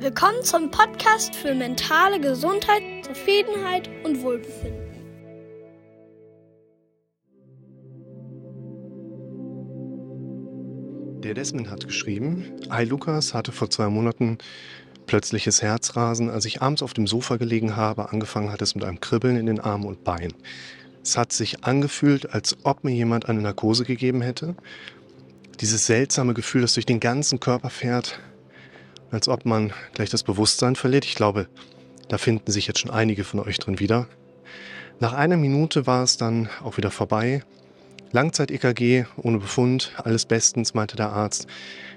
Willkommen zum Podcast für mentale Gesundheit, Zufriedenheit und Wohlbefinden. Der Desmond hat geschrieben, Hi Lukas hatte vor zwei Monaten plötzliches Herzrasen, als ich abends auf dem Sofa gelegen habe. Angefangen hat es mit einem Kribbeln in den Armen und Beinen. Es hat sich angefühlt, als ob mir jemand eine Narkose gegeben hätte. Dieses seltsame Gefühl, das durch den ganzen Körper fährt, als ob man gleich das Bewusstsein verliert. Ich glaube, da finden sich jetzt schon einige von euch drin wieder. Nach einer Minute war es dann auch wieder vorbei. Langzeit-EKG ohne Befund, alles bestens, meinte der Arzt.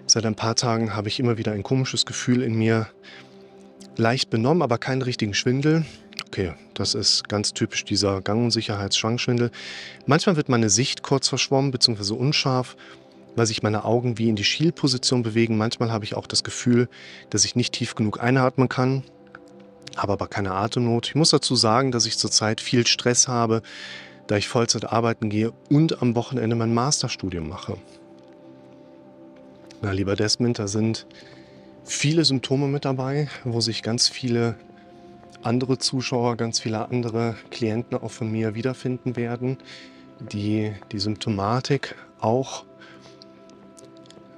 Seit ein paar Tagen habe ich immer wieder ein komisches Gefühl in mir. Leicht benommen, aber keinen richtigen Schwindel. Okay, das ist ganz typisch dieser Gang- und Manchmal wird meine Sicht kurz verschwommen bzw. unscharf, weil sich meine Augen wie in die Schielposition bewegen. Manchmal habe ich auch das Gefühl, dass ich nicht tief genug einatmen kann, habe aber keine Atemnot. Ich muss dazu sagen, dass ich zurzeit viel Stress habe, da ich Vollzeit arbeiten gehe und am Wochenende mein Masterstudium mache. Na, lieber Desmond, da sind viele Symptome mit dabei, wo sich ganz viele andere Zuschauer, ganz viele andere Klienten auch von mir wiederfinden werden, die die Symptomatik auch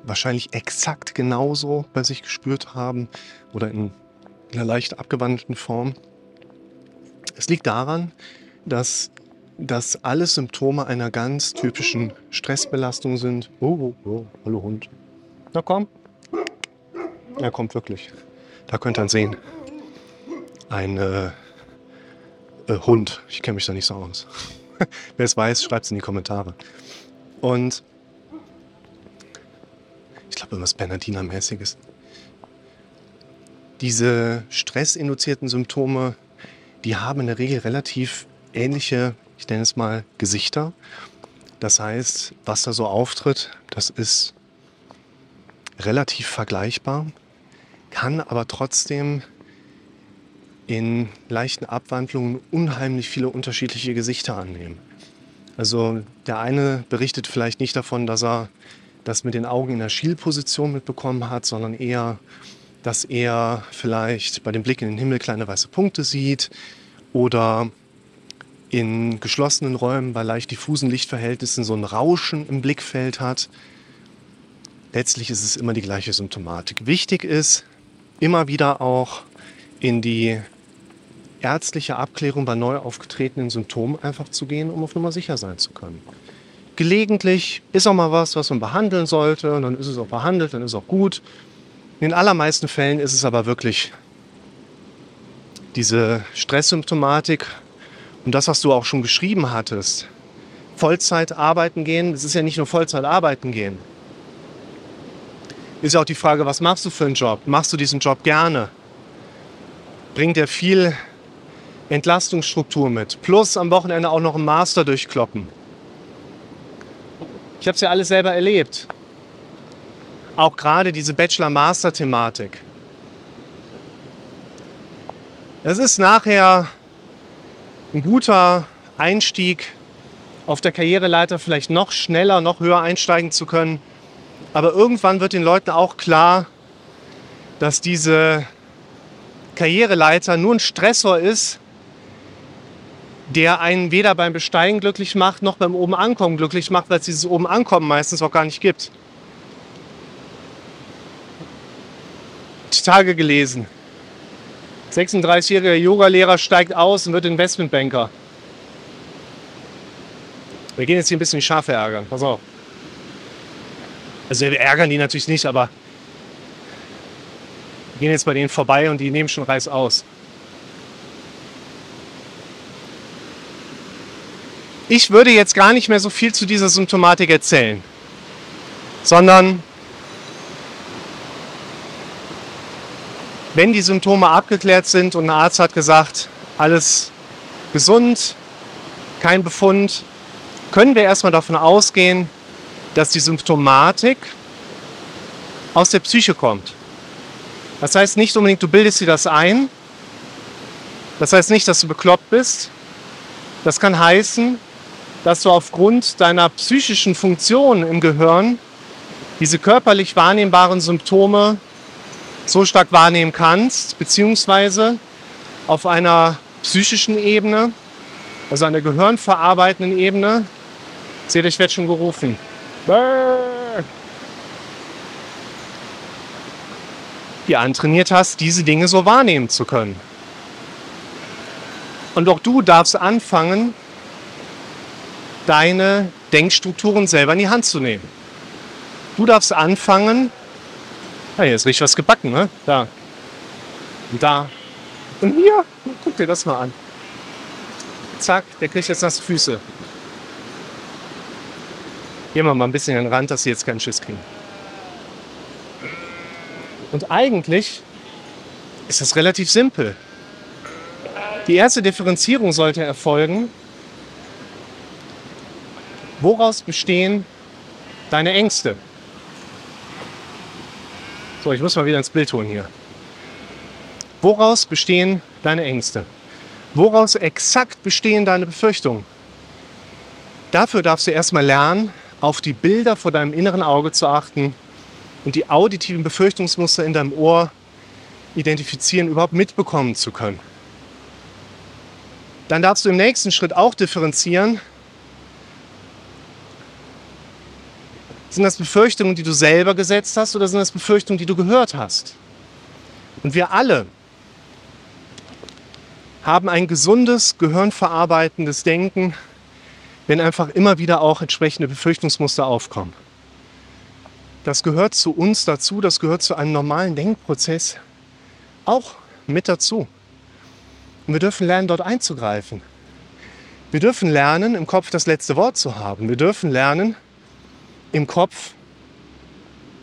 wahrscheinlich exakt genauso bei sich gespürt haben oder in einer leicht abgewandelten Form. Es liegt daran, dass das alles Symptome einer ganz typischen Stressbelastung sind. Oh, oh, oh, hallo Hund. Na komm. Er kommt wirklich. Da könnt ihr ihn sehen. Ein äh, äh, Hund. Ich kenne mich da nicht so aus. Wer es weiß, schreibt es in die Kommentare. Und ich glaube, irgendwas Bernardiner-mäßiges. Diese stressinduzierten Symptome, die haben in der Regel relativ ähnliche ich nenne es mal Gesichter. Das heißt, was da so auftritt, das ist relativ vergleichbar, kann aber trotzdem in leichten Abwandlungen unheimlich viele unterschiedliche Gesichter annehmen. Also der eine berichtet vielleicht nicht davon, dass er das mit den Augen in der Schielposition mitbekommen hat, sondern eher, dass er vielleicht bei dem Blick in den Himmel kleine weiße Punkte sieht oder in geschlossenen Räumen bei leicht diffusen Lichtverhältnissen so ein Rauschen im Blickfeld hat. Letztlich ist es immer die gleiche Symptomatik. Wichtig ist, immer wieder auch in die ärztliche Abklärung bei neu aufgetretenen Symptomen einfach zu gehen, um auf Nummer sicher sein zu können. Gelegentlich ist auch mal was, was man behandeln sollte, und dann ist es auch behandelt, dann ist es auch gut. In den allermeisten Fällen ist es aber wirklich diese Stresssymptomatik und das, was du auch schon geschrieben hattest, Vollzeit arbeiten gehen, das ist ja nicht nur Vollzeit arbeiten gehen. Ist ja auch die Frage, was machst du für einen Job? Machst du diesen Job gerne? Bringt er viel Entlastungsstruktur mit? Plus am Wochenende auch noch einen Master durchkloppen. Ich habe es ja alles selber erlebt. Auch gerade diese Bachelor-Master-Thematik. Es ist nachher ein guter Einstieg auf der Karriereleiter vielleicht noch schneller, noch höher einsteigen zu können. Aber irgendwann wird den Leuten auch klar, dass diese Karriereleiter nur ein Stressor ist, der einen weder beim Besteigen glücklich macht, noch beim oben ankommen glücklich macht, weil es dieses oben ankommen meistens auch gar nicht gibt. Die Tage gelesen. 36-jähriger Yogalehrer steigt aus und wird Investmentbanker. Wir gehen jetzt hier ein bisschen die Schafe ärgern. Pass auf. Also wir ärgern die natürlich nicht, aber wir gehen jetzt bei denen vorbei und die nehmen schon Reis aus. Ich würde jetzt gar nicht mehr so viel zu dieser Symptomatik erzählen, sondern Wenn die Symptome abgeklärt sind und ein Arzt hat gesagt, alles gesund, kein Befund, können wir erstmal davon ausgehen, dass die Symptomatik aus der Psyche kommt. Das heißt nicht unbedingt, du bildest dir das ein. Das heißt nicht, dass du bekloppt bist. Das kann heißen, dass du aufgrund deiner psychischen Funktion im Gehirn diese körperlich wahrnehmbaren Symptome so stark wahrnehmen kannst, beziehungsweise auf einer psychischen Ebene, also an der gehirnverarbeitenden Ebene. Seht, ich werde schon gerufen. Die antrainiert hast, diese Dinge so wahrnehmen zu können. Und auch du darfst anfangen, deine Denkstrukturen selber in die Hand zu nehmen. Du darfst anfangen, hier ist richtig was gebacken, ne? Da. Und da. Und hier, guck dir das mal an. Zack, der kriegt jetzt nasse Füße. Gehen wir mal ein bisschen an den Rand, dass sie jetzt keinen Schiss kriegen. Und eigentlich ist das relativ simpel. Die erste Differenzierung sollte erfolgen. Woraus bestehen deine Ängste? So, ich muss mal wieder ins Bild holen hier. Woraus bestehen deine Ängste? Woraus exakt bestehen deine Befürchtungen? Dafür darfst du erstmal lernen, auf die Bilder vor deinem inneren Auge zu achten und die auditiven Befürchtungsmuster in deinem Ohr identifizieren, überhaupt mitbekommen zu können. Dann darfst du im nächsten Schritt auch differenzieren, Sind das Befürchtungen, die du selber gesetzt hast oder sind das Befürchtungen, die du gehört hast? Und wir alle haben ein gesundes, gehirnverarbeitendes Denken, wenn einfach immer wieder auch entsprechende Befürchtungsmuster aufkommen. Das gehört zu uns dazu, das gehört zu einem normalen Denkprozess auch mit dazu. Und wir dürfen lernen, dort einzugreifen. Wir dürfen lernen, im Kopf das letzte Wort zu haben. Wir dürfen lernen, im Kopf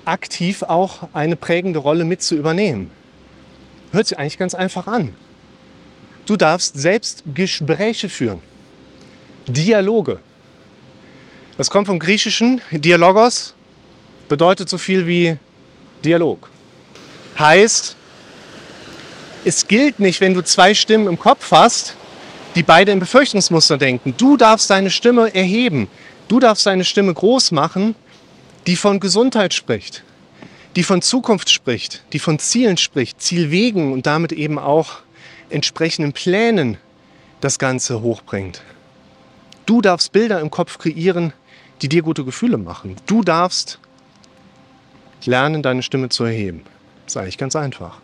aktiv auch eine prägende Rolle mit zu übernehmen. Hört sich eigentlich ganz einfach an. Du darfst selbst Gespräche führen. Dialoge. Das kommt vom griechischen Dialogos, bedeutet so viel wie Dialog. Heißt, es gilt nicht, wenn du zwei Stimmen im Kopf hast, die beide im Befürchtungsmuster denken. Du darfst deine Stimme erheben. Du darfst deine Stimme groß machen, die von Gesundheit spricht, die von Zukunft spricht, die von Zielen spricht, Zielwegen und damit eben auch entsprechenden Plänen das Ganze hochbringt. Du darfst Bilder im Kopf kreieren, die dir gute Gefühle machen. Du darfst lernen, deine Stimme zu erheben. Das ist eigentlich ganz einfach.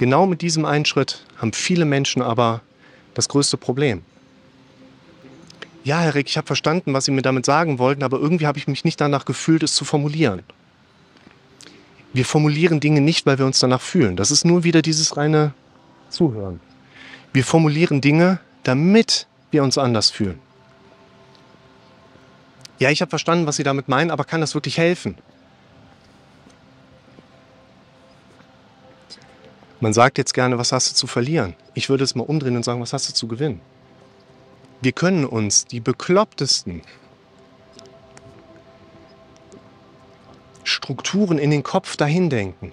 Genau mit diesem Einschritt haben viele Menschen aber das größte Problem ja, Herr Rick, ich habe verstanden, was Sie mir damit sagen wollten, aber irgendwie habe ich mich nicht danach gefühlt, es zu formulieren. Wir formulieren Dinge nicht, weil wir uns danach fühlen. Das ist nur wieder dieses reine Zuhören. Wir formulieren Dinge, damit wir uns anders fühlen. Ja, ich habe verstanden, was Sie damit meinen, aber kann das wirklich helfen? Man sagt jetzt gerne, was hast du zu verlieren? Ich würde es mal umdrehen und sagen, was hast du zu gewinnen? Wir können uns die beklopptesten Strukturen in den Kopf dahin denken.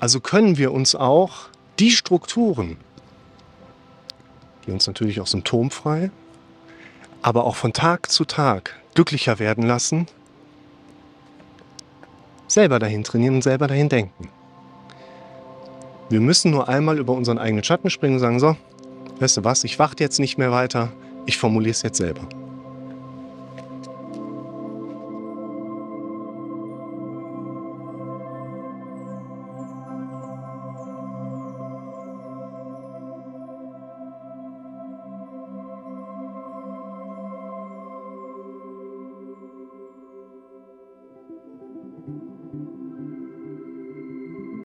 Also können wir uns auch die Strukturen, die uns natürlich auch symptomfrei, aber auch von Tag zu Tag glücklicher werden lassen, selber dahin trainieren und selber dahin denken. Wir müssen nur einmal über unseren eigenen Schatten springen und sagen, so, weißt du was, ich warte jetzt nicht mehr weiter, ich formuliere es jetzt selber.